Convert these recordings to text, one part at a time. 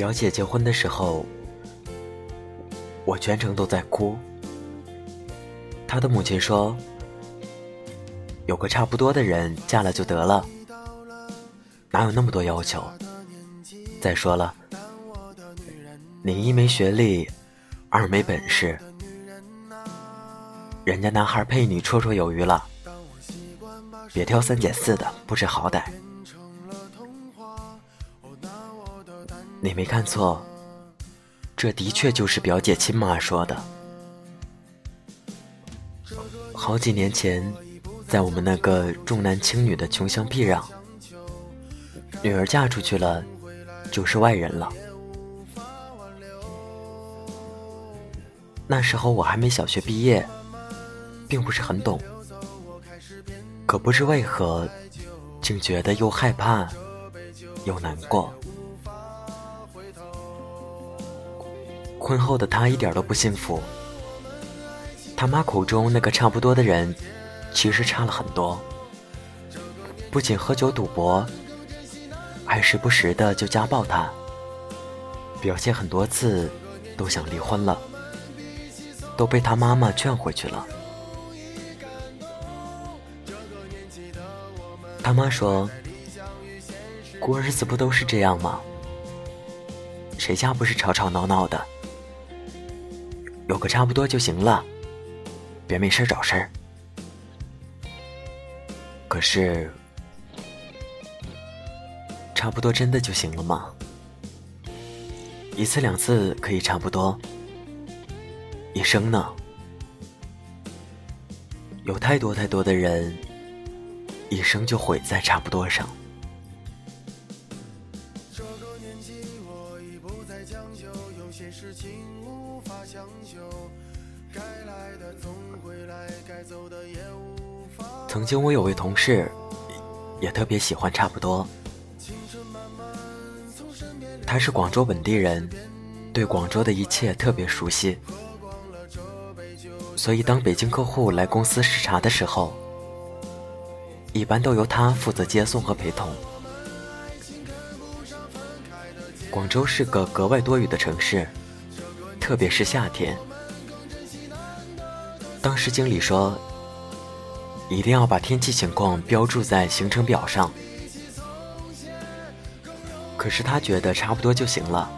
表姐结婚的时候，我全程都在哭。她的母亲说：“有个差不多的人嫁了就得了，哪有那么多要求？再说了，你一没学历，二没本事，人家男孩配你绰绰有余了，别挑三拣四的，不知好歹。”你没看错，这的确就是表姐亲妈说的。好几年前，在我们那个重男轻女的穷乡僻壤，女儿嫁出去了，就是外人了。那时候我还没小学毕业，并不是很懂，可不知为何，竟觉得又害怕，又难过。婚后的他一点都不幸福。他妈口中那个差不多的人，其实差了很多。不仅喝酒赌博，还时不时的就家暴他。表现很多次都想离婚了，都被他妈妈劝回去了。他妈说：“过日子不都是这样吗？谁家不是吵吵闹闹的？”有个差不多就行了，别没事找事儿。可是，差不多真的就行了吗？一次两次可以差不多，一生呢？有太多太多的人，一生就毁在差不多上。曾经我有位同事，也特别喜欢差不多。他是广州本地人，对广州的一切特别熟悉，所以当北京客户来公司视察的时候，一般都由他负责接送和陪同。广州是个格外多雨的城市，特别是夏天。当时经理说，一定要把天气情况标注在行程表上。可是他觉得差不多就行了，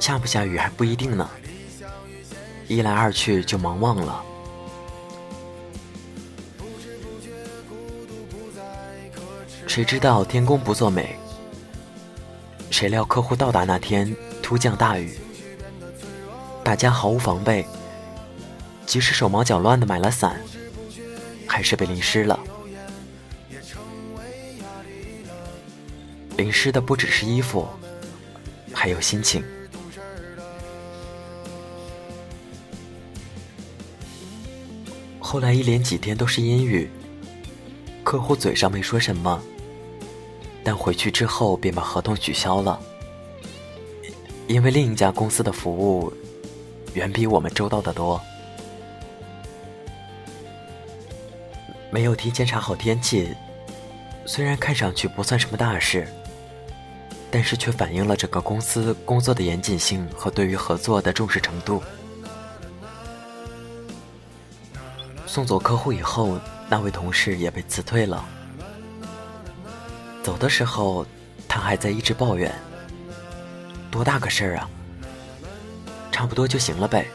下不下雨还不一定呢。一来二去就忙忘了。谁知道天公不作美？谁料客户到达那天突降大雨，大家毫无防备。即使手忙脚乱的买了伞，还是被淋湿了。淋湿的不只是衣服，还有心情。后来一连几天都是阴雨，客户嘴上没说什么，但回去之后便把合同取消了，因为另一家公司的服务远比我们周到的多。没有提前查好天气，虽然看上去不算什么大事，但是却反映了整个公司工作的严谨性和对于合作的重视程度。送走客户以后，那位同事也被辞退了。走的时候，他还在一直抱怨：“多大个事儿啊，差不多就行了呗。”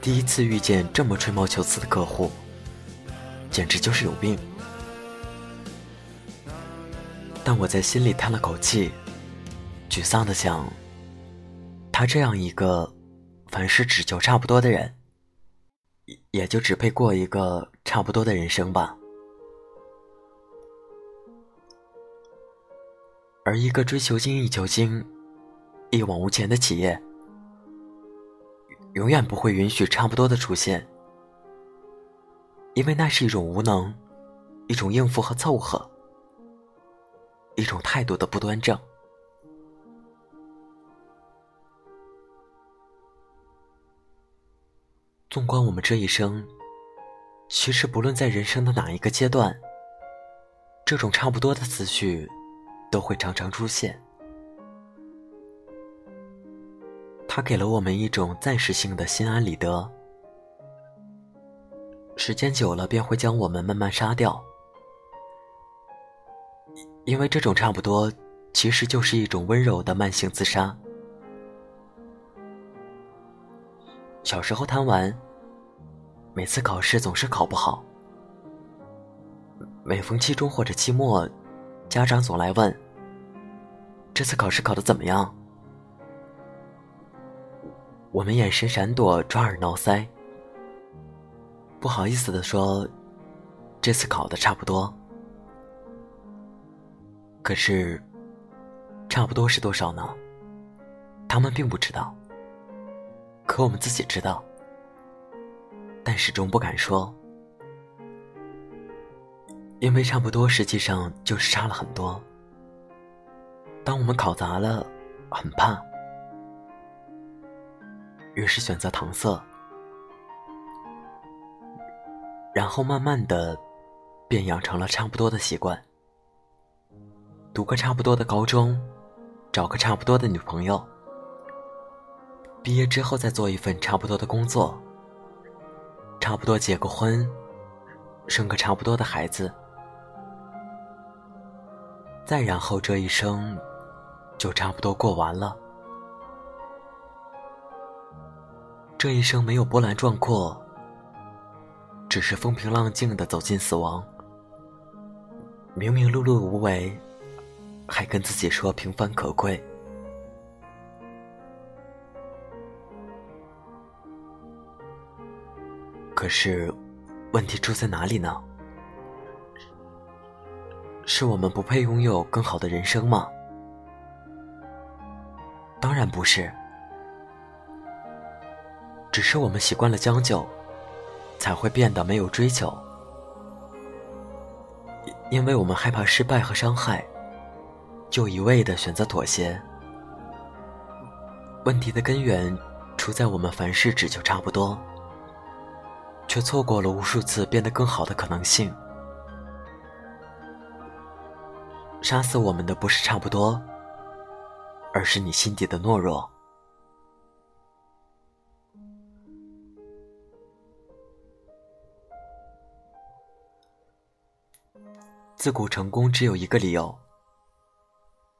第一次遇见这么吹毛求疵的客户。简直就是有病！但我在心里叹了口气，沮丧的想：他这样一个凡事只求差不多的人，也就只配过一个差不多的人生吧。而一个追求精益求精、一往无前的企业，永远不会允许差不多的出现。因为那是一种无能，一种应付和凑合，一种态度的不端正。纵观我们这一生，其实不论在人生的哪一个阶段，这种差不多的思绪都会常常出现。它给了我们一种暂时性的心安理得。时间久了，便会将我们慢慢杀掉。因为这种差不多，其实就是一种温柔的慢性自杀。小时候贪玩，每次考试总是考不好。每逢期中或者期末，家长总来问：“这次考试考得怎么样？”我们眼神闪躲，抓耳挠腮，不好意思的说：“这次考的差不多。”可是，差不多是多少呢？他们并不知道，可我们自己知道，但始终不敢说。因为差不多，实际上就是差了很多。当我们考砸了，很怕，于是选择搪塞，然后慢慢的，便养成了差不多的习惯。读个差不多的高中，找个差不多的女朋友，毕业之后再做一份差不多的工作，差不多结个婚，生个差不多的孩子。再然后，这一生就差不多过完了。这一生没有波澜壮阔，只是风平浪静的走进死亡。明明碌碌无为，还跟自己说平凡可贵。可是，问题出在哪里呢？是我们不配拥有更好的人生吗？当然不是，只是我们习惯了将就，才会变得没有追求。因为我们害怕失败和伤害，就一味的选择妥协。问题的根源出在我们凡事只求差不多，却错过了无数次变得更好的可能性。杀死我们的不是差不多，而是你心底的懦弱。自古成功只有一个理由，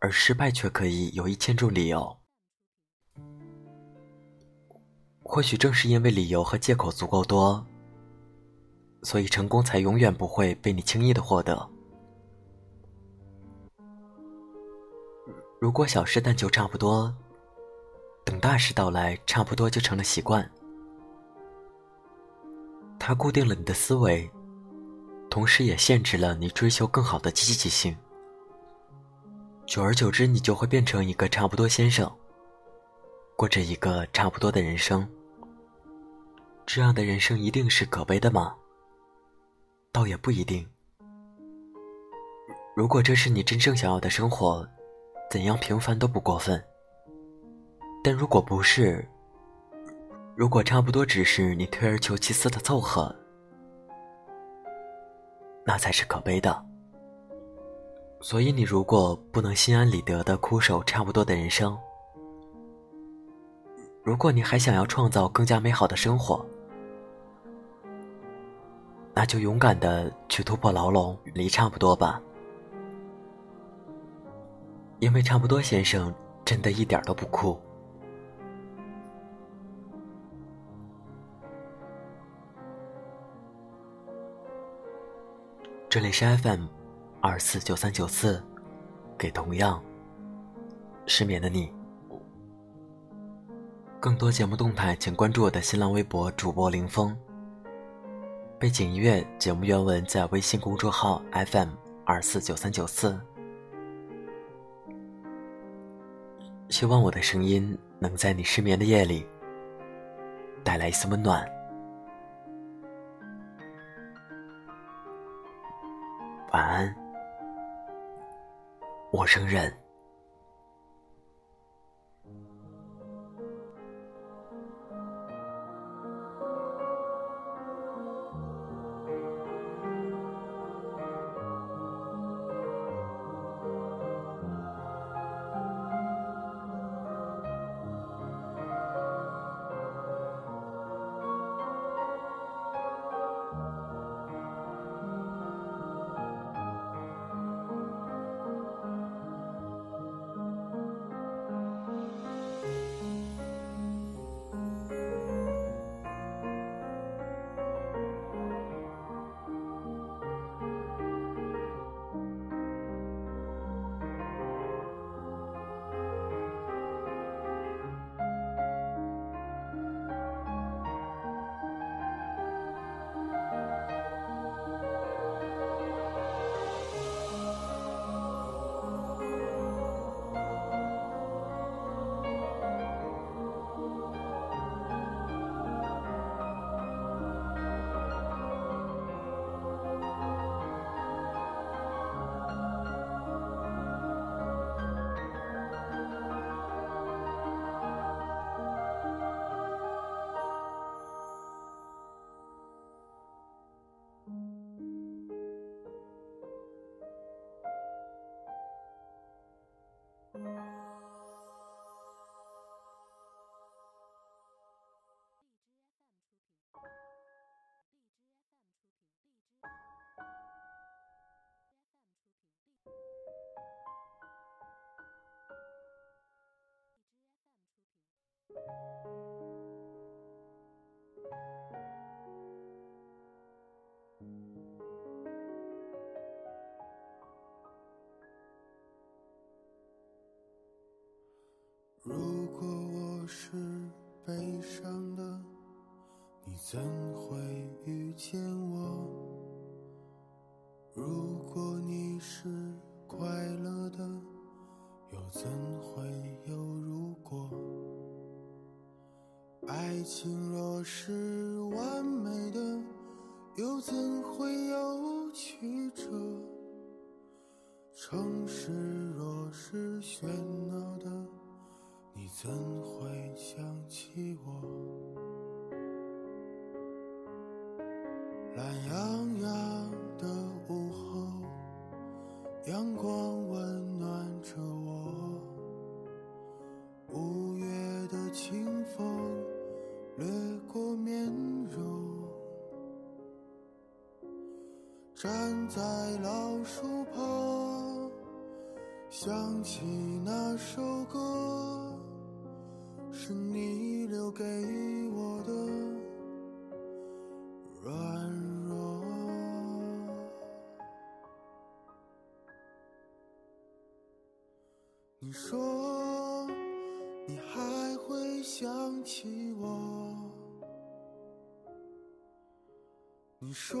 而失败却可以有一千种理由。或许正是因为理由和借口足够多，所以成功才永远不会被你轻易的获得。如果小事但求差不多，等大事到来，差不多就成了习惯。它固定了你的思维，同时也限制了你追求更好的积极性。久而久之，你就会变成一个差不多先生，过着一个差不多的人生。这样的人生一定是可悲的吗？倒也不一定。如果这是你真正想要的生活，怎样平凡都不过分，但如果不是，如果差不多只是你退而求其次的凑合，那才是可悲的。所以，你如果不能心安理得的枯守差不多的人生，如果你还想要创造更加美好的生活，那就勇敢的去突破牢笼，离差不多吧。因为差不多先生真的一点都不酷。这里是 FM 二四九三九四，给同样失眠的你。更多节目动态，请关注我的新浪微博主播林峰。背景音乐、节目原文在微信公众号 FM 二四九三九四。希望我的声音能在你失眠的夜里带来一丝温暖。晚安，我生人。是在老树旁，想起那首歌，是你留给我的软弱。你说你还会想起我？你说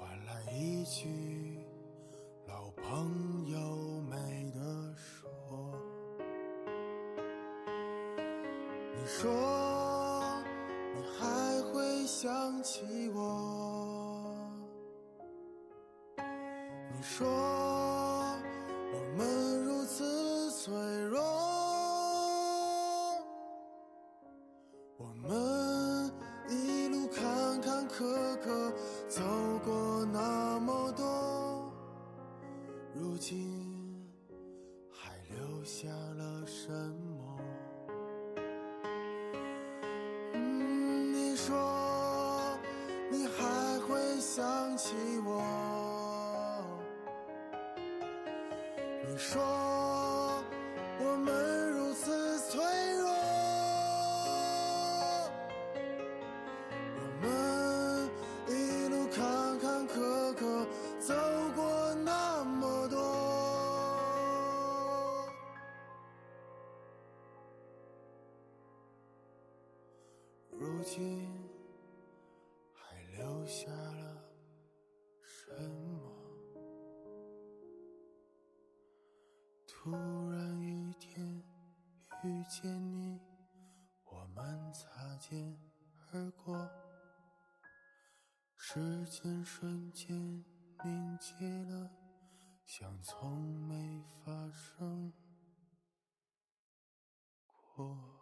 换来一句老朋友没得说。你说你还会想起我？你说那么多，如今还留下了什么？你说你还会想起我？你说见你，我们擦肩而过，时间瞬间凝结了，像从没发生过。